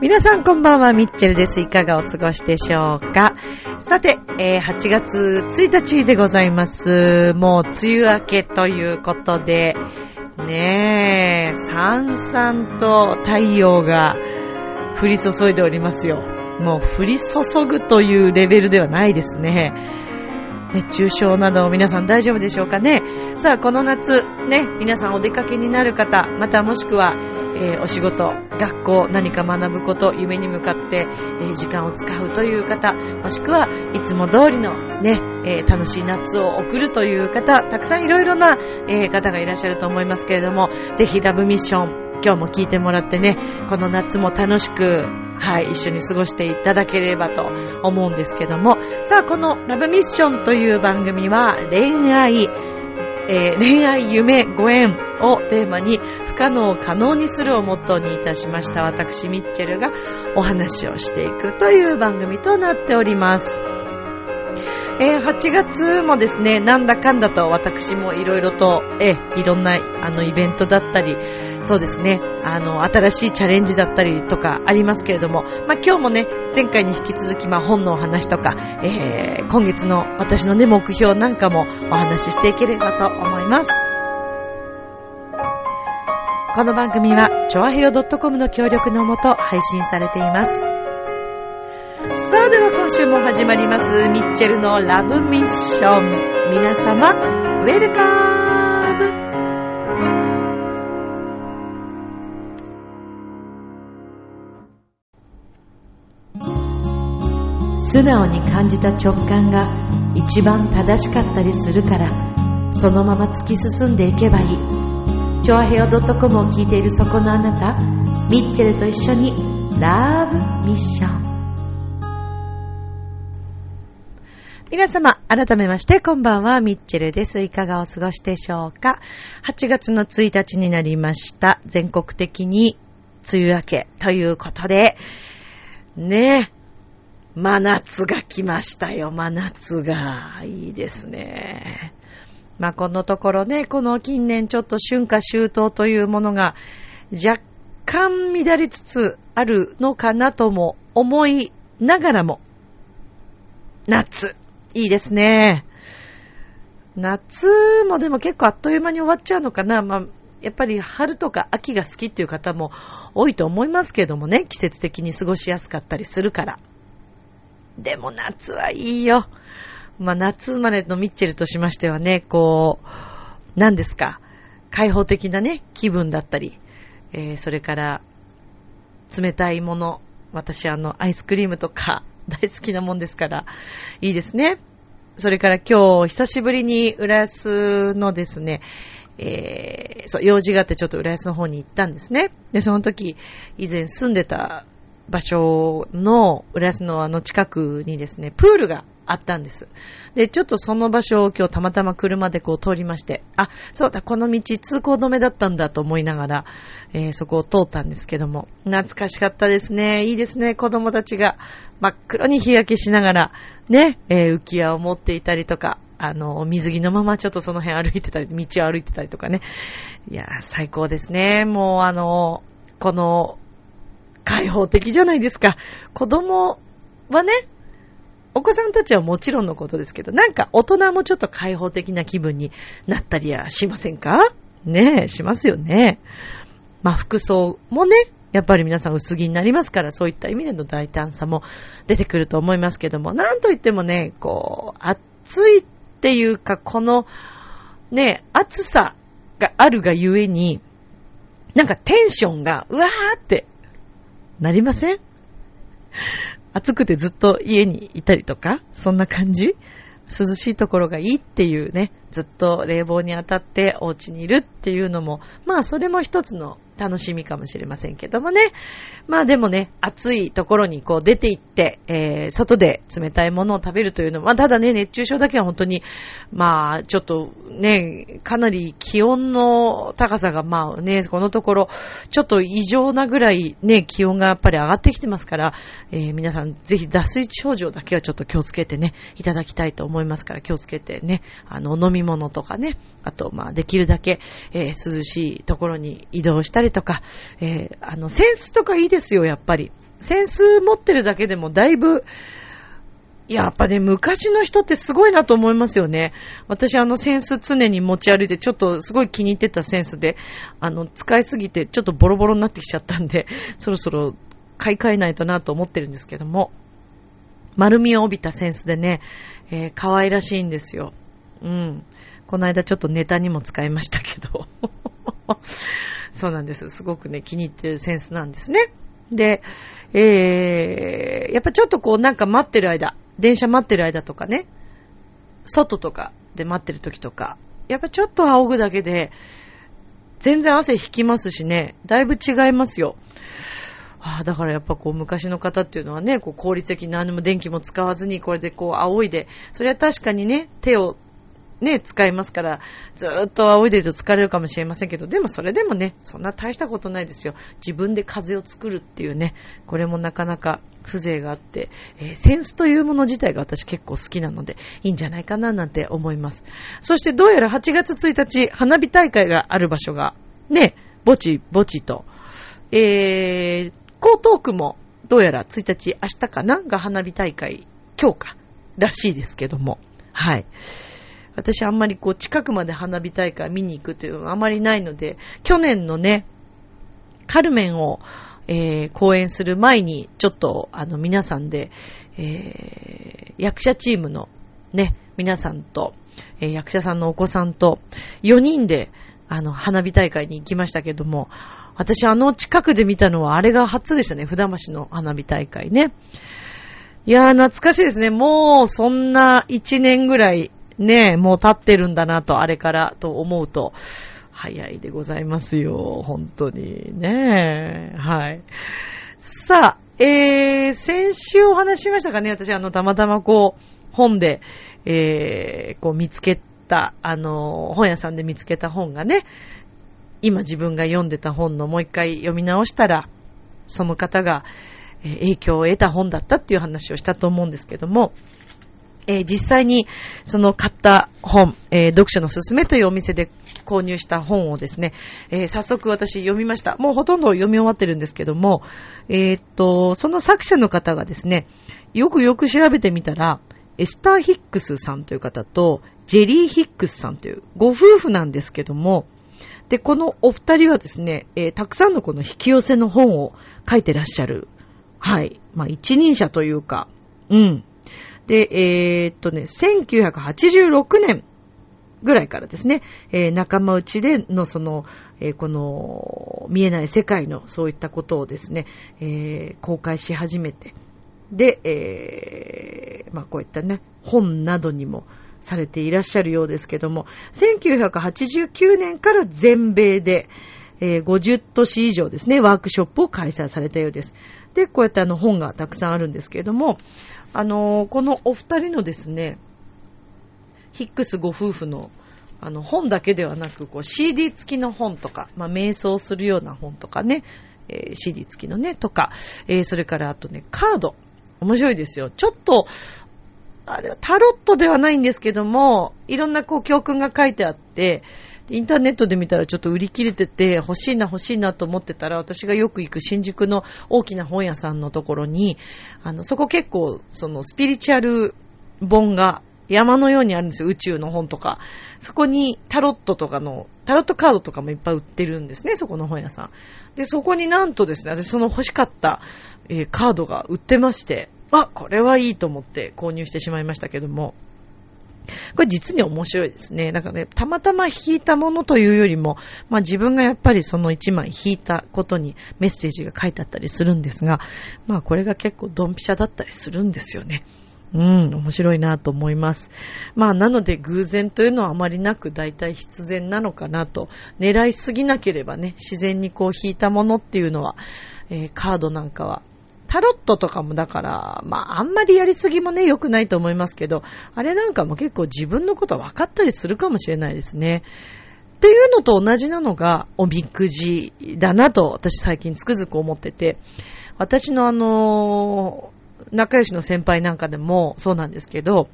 皆さんこんばんは、ミッチェルです。いかがお過ごしでしょうか？さて、えー、8月1日でございます。もう梅雨明けということで、ねえ、さんさんと太陽が降り注いでおりますよ。もう降り注ぐというレベルではないですね。熱中症など皆さん大丈夫でしょうかねさあ、この夏、ね、皆さんお出かけになる方、またもしくは、えー、お仕事、学校、何か学ぶこと、夢に向かって、えー、時間を使うという方、もしくはいつも通りのね、えー、楽しい夏を送るという方、たくさんいろいろな、え方がいらっしゃると思いますけれども、ぜひラブミッション、今日も聞いてもらってね、この夏も楽しく、はい、一緒に過ごしていただければと思うんですけども、さあ、このラブミッションという番組は恋愛、えー、恋愛、夢、ご縁をテーマに不可能を可能にするをモットーにいたしました私ミッチェルがお話をしていくという番組となっております。えー、8月もですね、なんだかんだと私もいろいろと、えー、いろんなあのイベントだったり、そうですね、あの、新しいチャレンジだったりとかありますけれども、まあ、今日もね、前回に引き続き、まあ、本のお話とか、えー、今月の私のね、目標なんかもお話ししていければと思います。この番組は、ちょあへよ .com の協力のもと配信されています。さあでは今週も始まります、ミッチェルのラブミッション。皆様、ウェルカム素直に感じた直感が一番正しかったりするからそのまま突き進んでいけばいいチョアヘオ .com を聞いているそこのあなたミッチェルと一緒にラブミッション皆様、改めまして、こんばんは、ミッチェルです。いかがお過ごしでしょうか ?8 月の1日になりました。全国的に梅雨明けということで、ね、真夏が来ましたよ、真夏が。いいですね。まあ、このところね、この近年ちょっと春夏秋冬というものが若干乱れつつあるのかなとも思いながらも、夏。いいですね。夏もでも結構あっという間に終わっちゃうのかな。まあ、やっぱり春とか秋が好きっていう方も多いと思いますけどもね、季節的に過ごしやすかったりするから。でも夏はいいよ。まあ夏生まれのミッチェルとしましてはね、こう、何ですか、開放的なね、気分だったり、えー、それから冷たいもの、私あの、アイスクリームとか、大好きなもんですから、いいですね。それから今日、久しぶりに浦安のですね、えー、そう、用事があってちょっと浦安の方に行ったんですね。で、その時、以前住んでた場所の、浦安のあの近くにですね、プールがあったんです。で、ちょっとその場所を今日たまたま車でこう通りまして、あ、そうだ、この道通行止めだったんだと思いながら、えー、そこを通ったんですけども、懐かしかったですね。いいですね、子供たちが真っ黒に日焼けしながら、ね、えー、浮き輪を持っていたりとか、あの、水着のままちょっとその辺歩いてたり、道を歩いてたりとかね。いや、最高ですね。もうあの、この、開放的じゃないですか。子供はね、お子さんたちはもちろんのことですけど、なんか大人もちょっと開放的な気分になったりはしませんか？ねえ、しますよね。まあ服装もね、やっぱり皆さん薄着になりますから、そういった意味での大胆さも出てくると思いますけども、なんといってもね、こう、暑いっていうか、この、ね、暑さがあるがゆえに、なんかテンションが、うわーってなりません？暑くてずっと家にいたりとか、そんな感じ？涼しいところがいいっていうね、ずっと冷房に当たってお家にいるっていうのも、まあそれも一つの楽しみかもしれませんけどもね。まあでもね、暑いところにこう出て行って、えー、外で冷たいものを食べるというのは、まあただね、熱中症だけは本当に、まあちょっとね、かなり気温の高さがまあね、このところ、ちょっと異常なぐらいね、気温がやっぱり上がってきてますから、えー、皆さんぜひ脱水症状だけはちょっと気をつけてね、いただきたいと思いますから気をつけてね、あの、飲み物とかね、あと、まあできるだけ、えー、涼しいところに移動したりとか、えー、あの、センスとかいいですよ、やっぱり。センス持ってるだけでもだいぶ、やっぱね、昔の人ってすごいなと思いますよね。私あのセンス常に持ち歩いて、ちょっとすごい気に入ってたセンスで、あの、使いすぎてちょっとボロボロになってきちゃったんで、そろそろ買い替えないとなと思ってるんですけども、丸みを帯びたセンスでね、えー、可愛らしいんですよ。うん。この間ちょっとネタにも使いましたけど。そうなんです。すごくね、気に入ってるセンスなんですね。で、えー、やっぱちょっとこうなんか待ってる間、電車待ってる間とかね、外とかで待ってる時とか、やっぱちょっと仰ぐだけで、全然汗引きますしね、だいぶ違いますよ。ああ、だからやっぱこう昔の方っていうのはね、こう効率的に何も電気も使わずにこれでこう仰いで、それは確かにね、手をね、使いますから、ずっと仰いでると疲れるかもしれませんけど、でもそれでもね、そんな大したことないですよ。自分で風を作るっていうね、これもなかなか風情があって、えー、センスというもの自体が私結構好きなので、いいんじゃないかななんて思います。そしてどうやら8月1日、花火大会がある場所が、ね、ぼちぼちと、えー、江東区も、どうやら1日、明日かなが花火大会、今日か、らしいですけども。はい。私あんまりこう近くまで花火大会見に行くというのはあまりないので、去年のね、カルメンを、えー、公演する前に、ちょっと、あの、皆さんで、えー、役者チームのね、皆さんと、えー、役者さんのお子さんと、4人で、あの、花火大会に行きましたけども、私あの近くで見たのはあれが初でしたね、札橋の花火大会ね。いやー、懐かしいですね。もう、そんな1年ぐらいねえ、もう経ってるんだなと、あれからと思うと、早いでございますよ。本当に。ねえ。はい。さあ、えー、先週お話ししましたかね私、あの、たまたまこう、本で、えー、こう見つけた、あの、本屋さんで見つけた本がね、今自分が読んでた本のもう一回読み直したら、その方が、影響を得た本だったっていう話をしたと思うんですけども、えー、実際にその買った本、えー、読書のすすめというお店で購入した本をですね、えー、早速私読みました。もうほとんど読み終わってるんですけども、えっと、その作者の方がですね、よくよく調べてみたら、エスター・ヒックスさんという方と、ジェリー・ヒックスさんというご夫婦なんですけども、で、このお二人はですね、えー、たくさんのこの引き寄せの本を書いてらっしゃる。はい。まあ、一人者というか、うん。で、えー、っとね、1986年ぐらいからですね、えー、仲間内でのその、えー、この見えない世界のそういったことをですね、えー、公開し始めて、で、え、まあこういったね、本などにもされていらっしゃるようですけども、1989年から全米で、えー、50都市以上ですね、ワークショップを開催されたようです。で、こうやってあの本がたくさんあるんですけれども、あのー、このお二人のですね、ヒックスご夫婦のあの本だけではなく、こう CD 付きの本とか、まあ、瞑想するような本とかね、えー、CD 付きのね、とか、えー、それからあとね、カード。面白いですよ。ちょっと、あれはタロットではないんですけども、いろんなこう教訓が書いてあって、インターネットで見たらちょっと売り切れてて欲しいな欲しいなと思ってたら私がよく行く新宿の大きな本屋さんのところに、あの、そこ結構そのスピリチュアル本が山のようにあるんですよ。宇宙の本とか。そこにタロットとかの、タロットカードとかもいっぱい売ってるんですね、そこの本屋さん。で、そこになんとですね、私その欲しかった、えー、カードが売ってまして、あ、これはいいと思って購入してしまいましたけども、これ実に面白いですね。なんかね、たまたま引いたものというよりも、まあ自分がやっぱりその一枚引いたことにメッセージが書いてあったりするんですが、まあこれが結構ドンピシャだったりするんですよね。うん、面白いなと思います。まあ、なので偶然というのはあまりなく、大体必然なのかなと。狙いすぎなければね、自然にこう引いたものっていうのは、えー、カードなんかはタロットとかもだから、まああんまりやりすぎもね、良くないと思いますけど、あれなんかも結構自分のこと分かったりするかもしれないですね。っていうのと同じなのが、おみくじだなと、私最近つくづく思ってて、私のあの仲良しの先輩なんかでもそうなんですけど、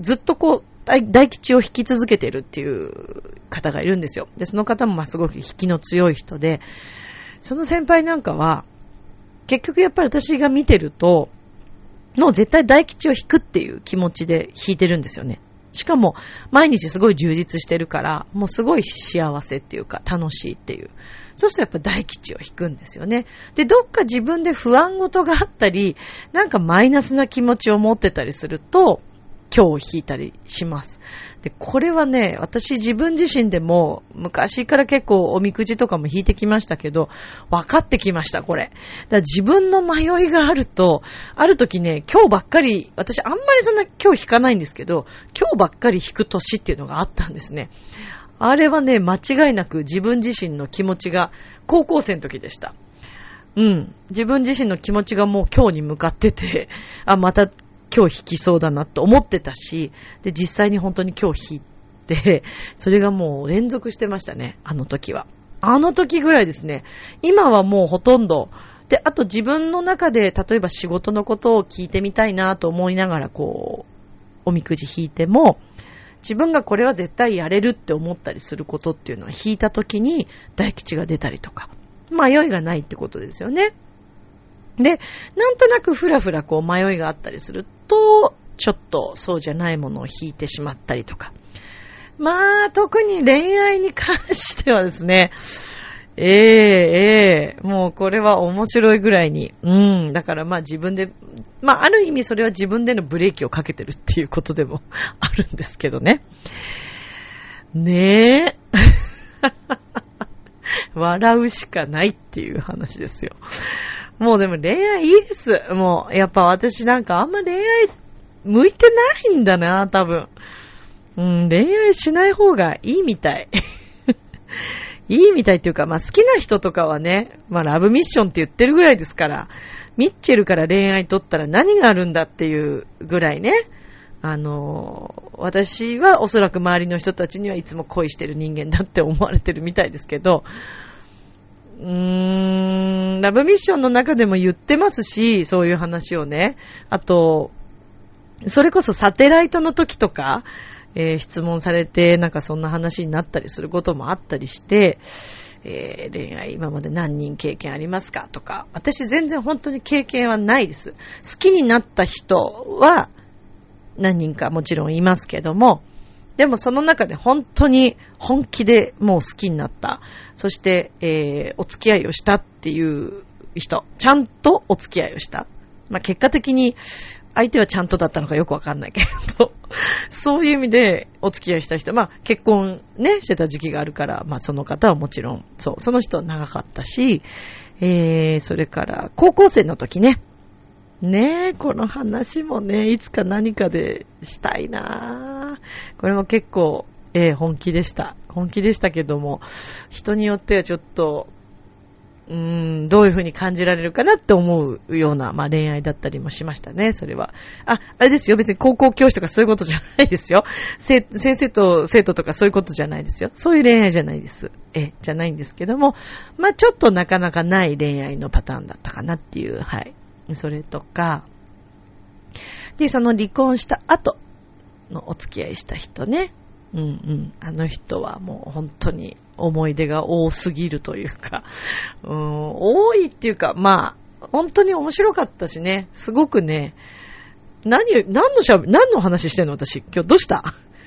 ずっとこう、大大吉を引き続けてるっていう方がいるんですよ。で、その方もまあすごく引きの強い人で、その先輩なんかは、結局やっぱり私が見てると、もう絶対大吉を引くっていう気持ちで引いてるんですよね。しかも、毎日すごい充実してるから、もうすごい幸せっていうか、楽しいっていう。そうするとやっぱ大吉を引くんですよね。で、どっか自分で不安事があったり、なんかマイナスな気持ちを持ってたりすると、今日を引いたりします。で、これはね、私自分自身でも昔から結構おみくじとかも引いてきましたけど、分かってきました、これ。だから自分の迷いがあると、ある時ね、今日ばっかり、私あんまりそんな今日引かないんですけど、今日ばっかり引く年っていうのがあったんですね。あれはね、間違いなく自分自身の気持ちが高校生の時でした。うん。自分自身の気持ちがもう今日に向かってて、あ、また今日弾きそうだなと思ってたし、で、実際に本当に今日弾いて、それがもう連続してましたね、あの時は。あの時ぐらいですね。今はもうほとんど、で、あと自分の中で、例えば仕事のことを聞いてみたいなと思いながら、こう、おみくじ引いても、自分がこれは絶対やれるって思ったりすることっていうのは引いた時に大吉が出たりとか、迷いがないってことですよね。で、なんとなくふらふらこう迷いがあったりすると、ちょっとそうじゃないものを引いてしまったりとか。まあ、特に恋愛に関してはですね、ええええもうこれは面白いぐらいに。うん。だからまあ自分で、まあある意味それは自分でのブレーキをかけてるっていうことでも あるんですけどね。ねえ。笑うしかないっていう話ですよ。もうでも恋愛いいです。もう、やっぱ私なんかあんま恋愛向いてないんだな、多分。うん、恋愛しない方がいいみたい。いいみたいっていうか、まあ好きな人とかはね、まあラブミッションって言ってるぐらいですから、ミッチェルから恋愛取ったら何があるんだっていうぐらいね、あの、私はおそらく周りの人たちにはいつも恋してる人間だって思われてるみたいですけど、うーん、ラブミッションの中でも言ってますし、そういう話をね。あと、それこそサテライトの時とか、えー、質問されて、なんかそんな話になったりすることもあったりして、えー、恋愛今まで何人経験ありますか？とか、私全然本当に経験はないです。好きになった人は何人かもちろんいますけども、でもその中で本当に本気でもう好きになった。そして、えー、お付き合いをしたっていう人。ちゃんとお付き合いをした。まあ、結果的に相手はちゃんとだったのかよくわかんないけど、そういう意味でお付き合いした人、まあ結婚ね、してた時期があるから、まあその方はもちろん、そう、その人は長かったし、えー、それから高校生の時ね、ねえ、この話もね、いつか何かでしたいなぁ これも結構、えー、本気でした。本気でしたけども、人によってはちょっと、うーん、どういう風に感じられるかなって思うような、まあ恋愛だったりもしましたね、それは。あ、あれですよ、別に高校教師とかそういうことじゃないですよ。先生と生徒とかそういうことじゃないですよ。そういう恋愛じゃないです。え、じゃないんですけども、まあちょっとなかなかない恋愛のパターンだったかなっていう、はい。それとか、で、その離婚した後のお付き合いした人ね。うんうん。あの人はもう本当に思い出が多すぎるというか、うん、多いっていうか、まあ、本当に面白かったしね、すごくね、何、何のしゃ、何の話してんの私、今日どうした？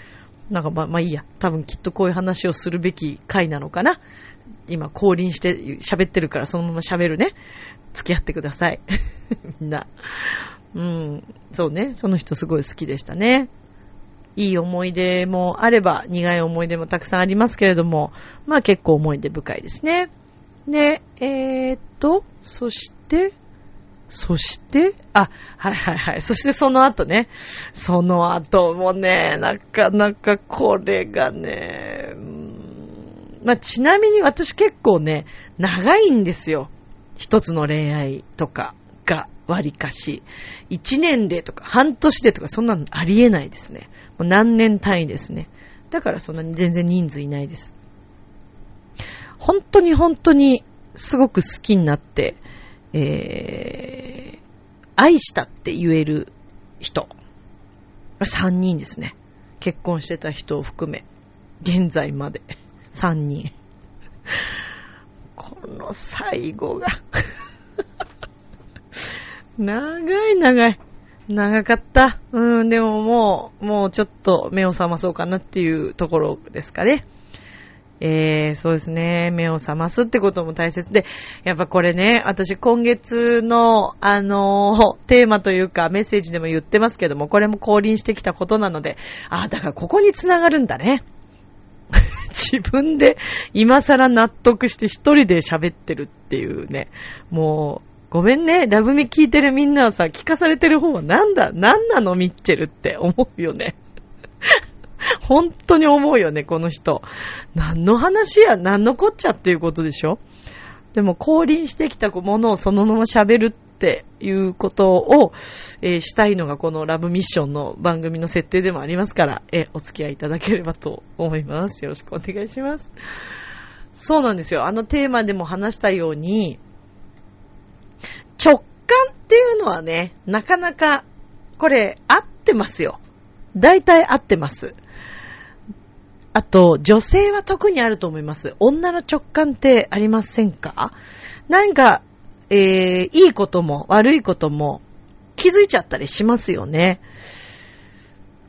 なんかまあ、まあいいや。多分きっとこういう話をするべき回なのかな。今降臨して喋ってるからそのまま喋るね。付き合ってください。みんな。うん。そうね。その人すごい好きでしたね。いい思い出もあれば、苦い思い出もたくさんありますけれども、まあ結構思い出深いですね。で、えー、っと、そして、そして、あ、はいはいはい。そしてその後ね。その後もね、なかなかこれがね、まあ、ちなみに私結構ね、長いんですよ。一つの恋愛とかが割かし。一年でとか半年でとかそんなのありえないですね。もう何年単位ですね。だからそんなに全然人数いないです。本当に本当にすごく好きになって、えー、愛したって言える人。3人ですね。結婚してた人を含め。現在まで。3人。この最後が 長い長い。長かった。うん、でももう、もうちょっと目を覚まそうかなっていうところですかね。えー、そうですね。目を覚ますってことも大切で、やっぱこれね、私今月の、あのー、テーマというかメッセージでも言ってますけども、これも降臨してきたことなので、あ、だからここにつながるんだね。自分で今更納得して一人で喋ってるっていうね。もう、ごめんね。ラブミ聞いてるみんなはさ、聞かされてる方はなんだ、なんなの？ミッチェルって思うよね。本当に思うよね、この人。何の話や、何のこっちゃっていうことでしょ？でも降臨してきたものをそのまま喋るっていうことを、えー、したいのがこのラブミッションの番組の設定でもありますから、えー、お付き合いいただければと思います。よろしくお願いします。そうなんですよ。あのテーマでも話したように、直感っていうのはね、なかなか、これ、合ってますよ。大体合ってます。あと、女性は特にあると思います。女の直感ってありませんか？なんか、えー、いいことも悪いことも気づいちゃったりしますよね。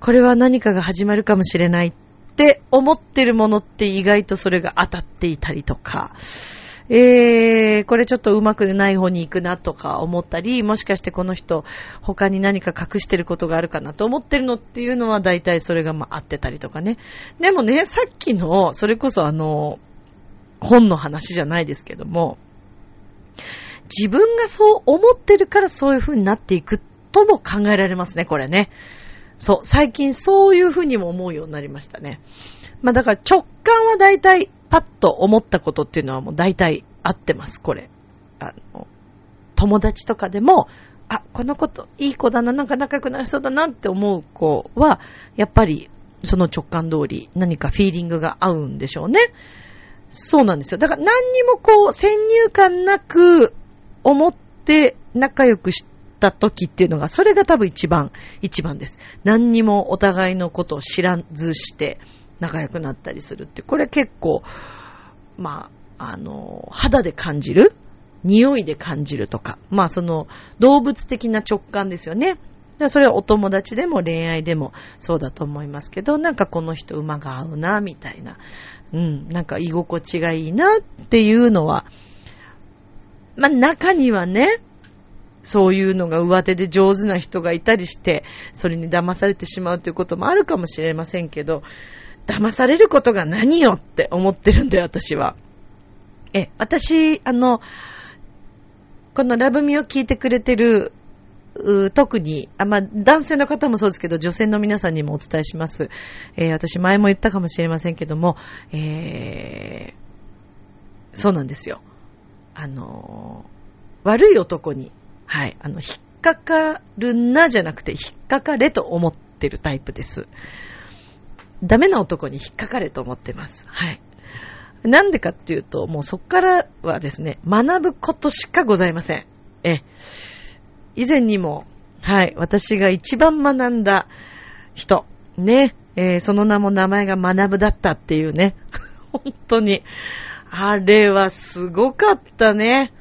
これは何かが始まるかもしれないって思ってるものって意外とそれが当たっていたりとか、えー、これちょっとうまくない方に行くなとか思ったり、もしかしてこの人、他に何か隠してることがあるかなと思ってるのっていうのは大体それがまあ合ってたりとかね。でもね、さっきの、それこそあの、本の話じゃないですけども、自分がそう思ってるからそういう風になっていくとも考えられますね、これね。そう、最近そういう風にも思うようになりましたね。まあだから直感は大体パッと思ったことっていうのはもう大体合ってます、これ。あの、友達とかでも、あ、この子といい子だな、なんか仲良くなりそうだなって思う子は、やっぱりその直感通り何かフィーリングが合うんでしょうね。そうなんですよ。だから何にもこう先入観なく思って仲良くした時っていうのが、それが多分一番、一番です。何にもお互いのことを知らずして、仲良くなったりするって、これ結構、まあ、あの、肌で感じる匂いで感じるとか、まあその動物的な直感ですよね。それはお友達でも恋愛でもそうだと思いますけど、なんかこの人馬が合うな、みたいな。うん、なんか居心地がいいなっていうのは、まあ中にはね、そういうのが上手で上手な人がいたりして、それに騙されてしまうということもあるかもしれませんけど、騙されることが何よって思ってるんだよ、私は。え、私、あの、このラブミを聞いてくれてる、特に、あ、まあ、男性の方もそうですけど、女性の皆さんにもお伝えします。えー、私前も言ったかもしれませんけども、えー、そうなんですよ。あの悪い男に、はい、あの、引っかかるなじゃなくて、引っかかれと思ってるタイプです。ダメな男に引っかかれと思ってます。はい。なんでかっていうと、もうそっからはですね、学ぶことしかございません。え、以前にも、はい、私が一番学んだ人、ね、えー、その名も名前が学ぶだったっていうね、本当に、あれはすごかったね。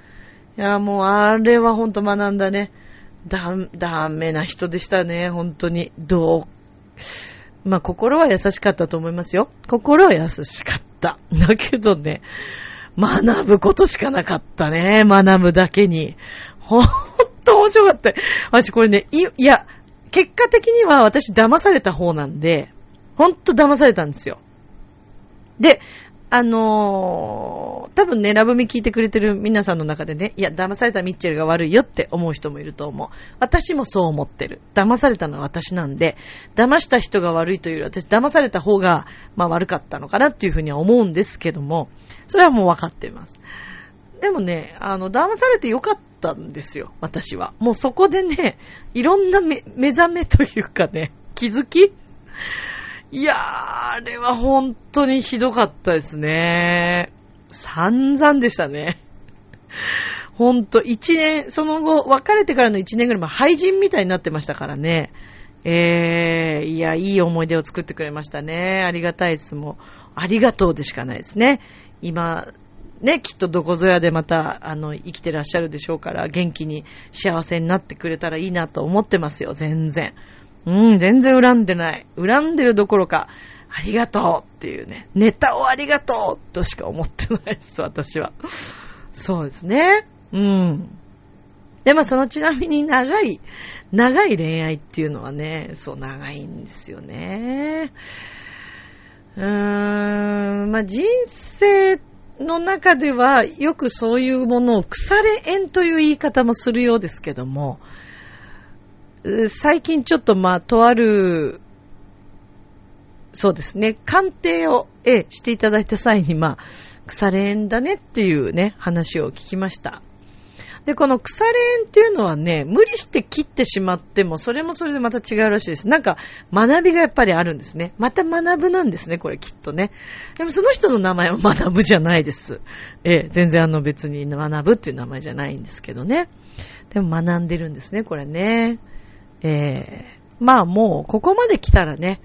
いや、もうあれは本当学んだね。だ、ダメな人でしたね、本当に。どう、まあ、心は優しかったと思いますよ。心は優しかった。だけどね、学ぶことしかなかったね。学ぶだけに。ほんと面白かった。私これね、い、いや、結果的には私騙された方なんで、ほんと騙されたんですよ。で、あのー、多分ね、ラブミ聞いてくれてる皆さんの中でね、いや、騙されたミッチェルが悪いよって思う人もいると思う。私もそう思ってる。騙されたのは私なんで、騙した人が悪いというより私、騙された方が、まあ悪かったのかなっていうふうには思うんですけども、それはもう分かっています。でもね、あの、騙されてよかったんですよ、私は。もうそこでね、いろんな目覚めというかね、気づきいやー、あれは本当にひどかったですね。散々でしたね。ほんと、一年、その後、別れてからの一年ぐらい、まあ、廃人みたいになってましたからね。えー、いや、いい思い出を作ってくれましたね。ありがたいです。もう、ありがとうでしかないですね。今、ね、きっとどこぞやでまた、あの、生きてらっしゃるでしょうから、元気に幸せになってくれたらいいなと思ってますよ、全然。うん、全然恨んでない。恨んでるどころか、ありがとうっていうね、ネタをありがとうとしか思ってないです、私は。そうですね。うん。で、まあそのちなみに長い、長い恋愛っていうのはね、そう長いんですよね。うーん、まあ人生の中ではよくそういうものを腐れ縁という言い方もするようですけども、最近ちょっとまあ、とある、そうですね、鑑定を、えしていただいた際に、まあ、腐れ縁だねっていうね、話を聞きました。で、この腐れ縁っていうのはね、無理して切ってしまっても、それもそれでまた違うらしいです。なんか、学びがやっぱりあるんですね。また学ぶなんですね、これきっとね。でもその人の名前は学ぶじゃないです。ええ、全然あの別に学ぶっていう名前じゃないんですけどね。でも学んでるんですね、これね。えー、まあもうここまで来たらね、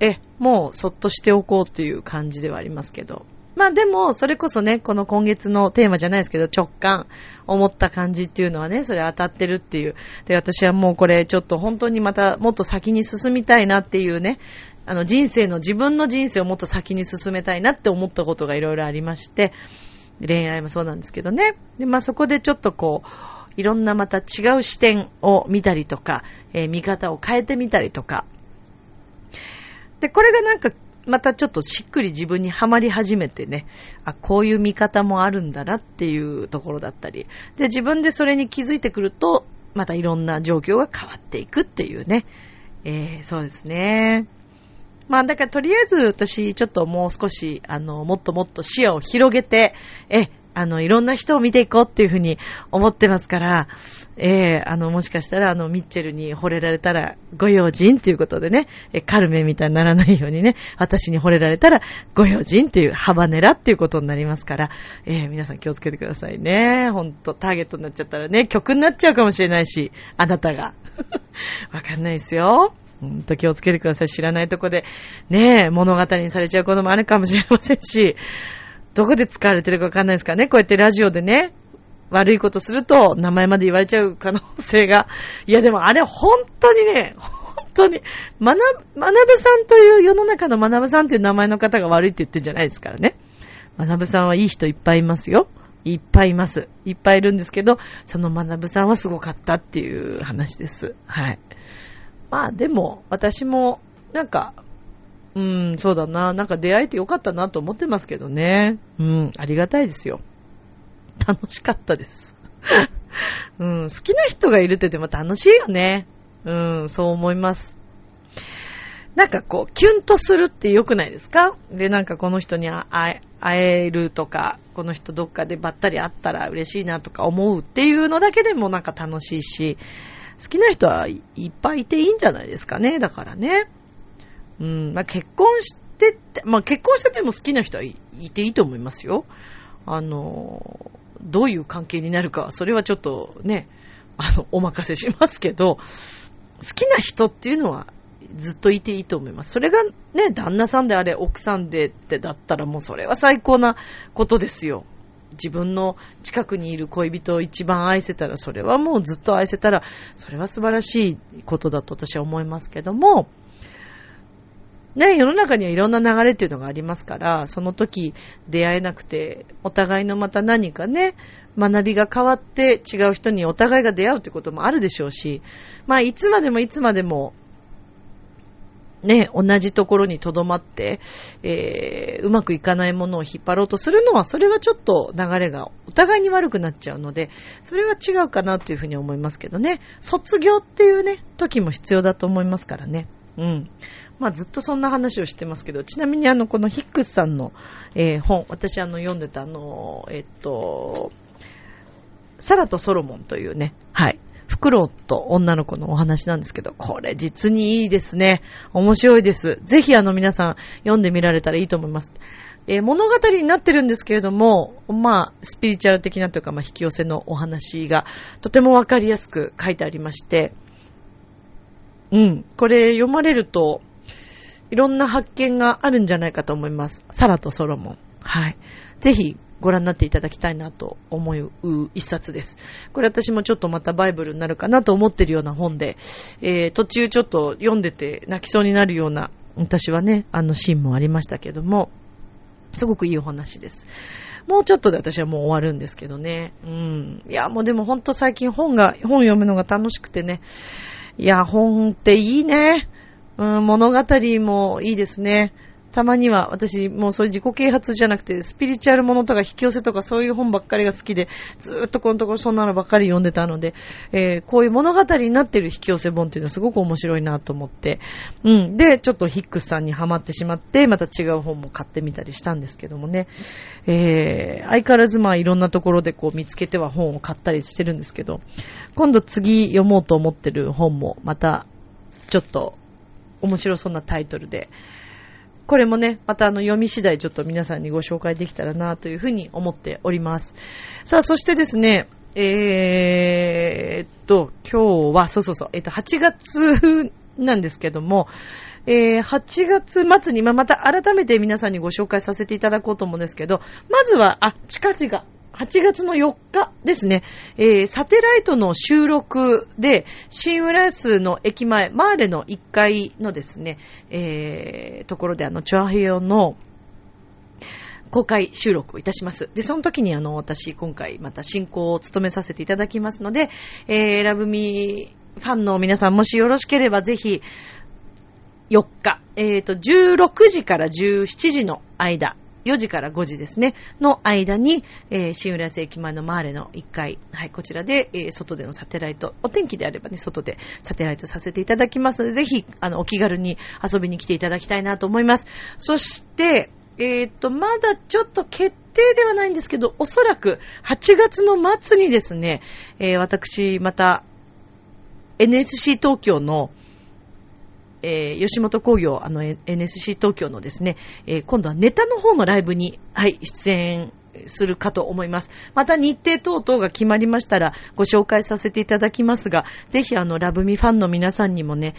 え、もうそっとしておこうという感じではありますけど。まあでも、それこそね、この今月のテーマじゃないですけど、直感、思った感じっていうのはね、それ当たってるっていう。で、私はもうこれちょっと本当にまたもっと先に進みたいなっていうね、あの人生の、自分の人生をもっと先に進めたいなって思ったことがいろいろありまして、恋愛もそうなんですけどね。で、まあそこでちょっとこう、いろんなまた違う視点を見たりとか、えー、見方を変えてみたりとか。で、これがなんか、またちょっとしっくり自分にはまり始めてね、あ、こういう見方もあるんだなっていうところだったり。で、自分でそれに気づいてくると、またいろんな状況が変わっていくっていうね。えー、そうですね。まあ、だからとりあえず私、ちょっともう少し、あの、もっともっと視野を広げて、え、あの、いろんな人を見ていこうっていうふうに思ってますから、ええー、あの、もしかしたら、あの、ミッチェルに惚れられたら、ご用心っていうことでね、えカルメみたいにならないようにね、私に惚れられたら、ご用心っていう、ハバネラっていうことになりますから、ええー、皆さん気をつけてくださいね。ほんと、ターゲットになっちゃったらね、曲になっちゃうかもしれないし、あなたが。わかんないですよ。ほんと気をつけてください。知らないとこで、ねえ、物語にされちゃうこともあるかもしれませんし、どこで使われてるかわかんないですからね。こうやってラジオでね、悪いことすると名前まで言われちゃう可能性が。いやでもあれ本当にね、本当に、まな、まなぶさんという世の中のまなぶさんという名前の方が悪いって言ってるんじゃないですからね。まなぶさんはいい人いっぱいいますよ。いっぱいいます。いっぱいいるんですけど、そのまなぶさんはすごかったっていう話です。はい。まあでも、私も、なんか、うん、そうだな。なんか出会えてよかったなと思ってますけどね。うん、ありがたいですよ。楽しかったです。うん、好きな人がいるってでも楽しいよね。うん、そう思います。なんかこう、キュンとするって良くないですか？で、なんかこの人に会えるとか、この人どっかでばったり会ったら嬉しいなとか思うっていうのだけでもなんか楽しいし、好きな人はいっぱいいていいんじゃないですかね。だからね。うん、まあ、結婚してって、まあ、結婚してても好きな人はいていいと思いますよ。あの、どういう関係になるか、それはちょっとね、あの、お任せしますけど、好きな人っていうのはずっといていいと思います。それがね、旦那さんであれ、奥さんでってだったらもうそれは最高なことですよ。自分の近くにいる恋人を一番愛せたら、それはもうずっと愛せたら、それは素晴らしいことだと私は思いますけども、ね、世の中にはいろんな流れっていうのがありますから、その時出会えなくて、お互いのまた何かね、学びが変わって違う人にお互いが出会うってこともあるでしょうし、まあいつまでもいつまでも、ね、同じところに留まって、えー、うまくいかないものを引っ張ろうとするのは、それはちょっと流れがお互いに悪くなっちゃうので、それは違うかなというふうに思いますけどね。卒業っていうね、時も必要だと思いますからね。うん。まあずっとそんな話をしてますけど、ちなみにあの、このヒックスさんの、えー、本、私あの、読んでたあの、えっと、サラとソロモンというね、はい。フクロウと女の子のお話なんですけど、これ実にいいですね。面白いです。ぜひあの皆さん読んでみられたらいいと思います。えー、物語になってるんですけれども、まあ、スピリチュアル的なというか、まあ、引き寄せのお話がとてもわかりやすく書いてありまして、うん、これ読まれると、いろんな発見があるんじゃないかと思います。サラとソロモン。はい。ぜひご覧になっていただきたいなと思う一冊です。これ私もちょっとまたバイブルになるかなと思ってるような本で、えー、途中ちょっと読んでて泣きそうになるような、私はね、あのシーンもありましたけども、すごくいいお話です。もうちょっとで私はもう終わるんですけどね。うん。いや、もうでもほんと最近本が、本読むのが楽しくてね。いや、本っていいね。うん、物語もいいですね。たまには私もうそういう自己啓発じゃなくてスピリチュアルものとか引き寄せとかそういう本ばっかりが好きでずーっとこのところそんなのばっかり読んでたので、えー、こういう物語になってる引き寄せ本っていうのはすごく面白いなと思って、うん。で、ちょっとヒックスさんにハマってしまって、また違う本も買ってみたりしたんですけどもね。えー、相変わらずまあいろんなところでこう見つけては本を買ったりしてるんですけど、今度次読もうと思ってる本もまたちょっと面白そうなタイトルで、これもね、またあの読み次第ちょっと皆さんにご紹介できたらなというふうに思っております。さあ、そしてですね、えー、っと、今日は、そうそうそう、えー、っと、8月なんですけども、えー、8月末に、まあ、また改めて皆さんにご紹介させていただこうと思うんですけど、まずは、あ、近々、8月の4日ですね、えー、サテライトの収録で、新浦安の駅前、マーレの1階のですね、えー、ところであの、チョアヘヨの、公開収録をいたします。で、その時にあの、私、今回また進行を務めさせていただきますので、えー、ラブミーファンの皆さんもしよろしければぜひ、4日、えっ、ー、と、16時から17時の間、4時から5時ですね、の間に、えー、新浦安駅前のマーレの1階、はい、こちらで、えー、外でのサテライト、お天気であればね、外でサテライトさせていただきますので、ぜひ、あの、お気軽に遊びに来ていただきたいなと思います。そして、えっ、ー、と、まだちょっと決定ではないんですけど、おそらく8月の末にですね、えー、私、また、NSC 東京の、えー、吉本工業、あの、NSC 東京のですね、えー、今度はネタの方のライブに、はい、出演するかと思います。また日程等々が決まりましたらご紹介させていただきますが、ぜひあの、ラブミファンの皆さんにもね、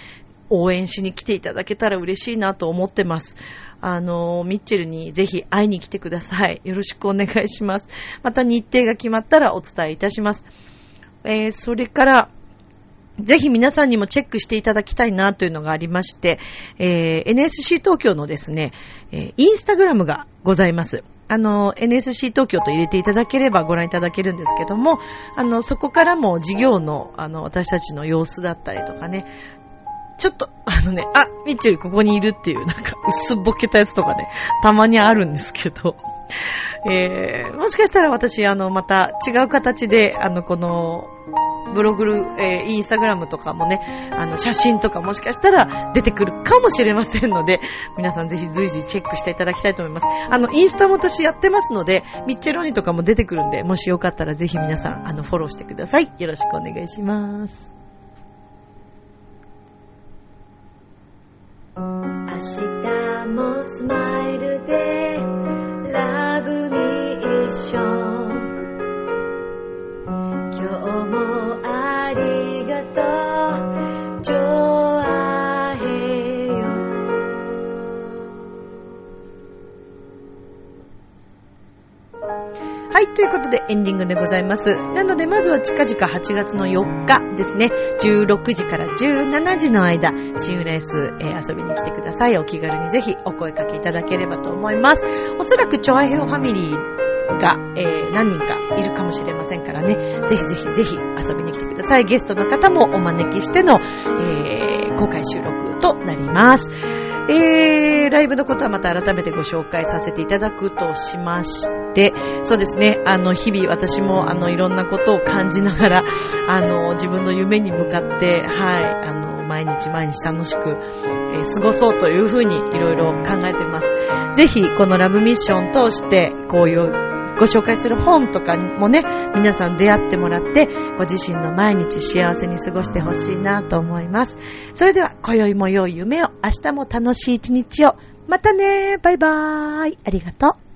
応援しに来ていただけたら嬉しいなと思ってます。あの、ミッチェルにぜひ会いに来てください。よろしくお願いします。また日程が決まったらお伝えいたします。えー、それから、ぜひ皆さんにもチェックしていただきたいなというのがありまして、えー、NSC 東京のですね、えー、インスタグラムがございます。あの、NSC 東京と入れていただければご覧いただけるんですけども、あの、そこからも事業の、あの、私たちの様子だったりとかね、ちょっと、あのね、あ、ミッチェルここにいるっていう、なんか、薄っぼけたやつとかね、たまにあるんですけど、えー、もしかしたら私、あの、また違う形で、あの、この、ブログル、えー、インスタグラムとかもね、あの、写真とかもしかしたら出てくるかもしれませんので、皆さんぜひ随時チェックしていただきたいと思います。あの、インスタも私やってますので、ミッチェロニとかも出てくるんで、もしよかったらぜひ皆さん、あの、フォローしてください。よろしくお願いします。明日もスマイルでラブミーはい、ということでエンディングでございます。なので、まずは近々8月の4日ですね、16時から17時の間、新浦安、えー、遊びに来てください。お気軽にぜひお声かけいただければと思います。おそらく、チョアヘオファミリーが、えー、何人かいるかもしれませんからね。ぜひぜひぜひ遊びに来てください。ゲストの方もお招きしての、えー、公開収録となります。えー、ライブのことはまた改めてご紹介させていただくとしまして、そうですね、あの、日々私もあの、いろんなことを感じながら、あの、自分の夢に向かって、はい、あの、毎日毎日楽しく、えー、過ごそうというふうにいろいろ考えています。ぜひ、このラブミッション通して、こういうご紹介する本とかもね、皆さん出会ってもらって、ご自身の毎日幸せに過ごしてほしいなと思います。それでは、今宵も良い夢を、明日も楽しい一日を。またねバイバーイありがとう。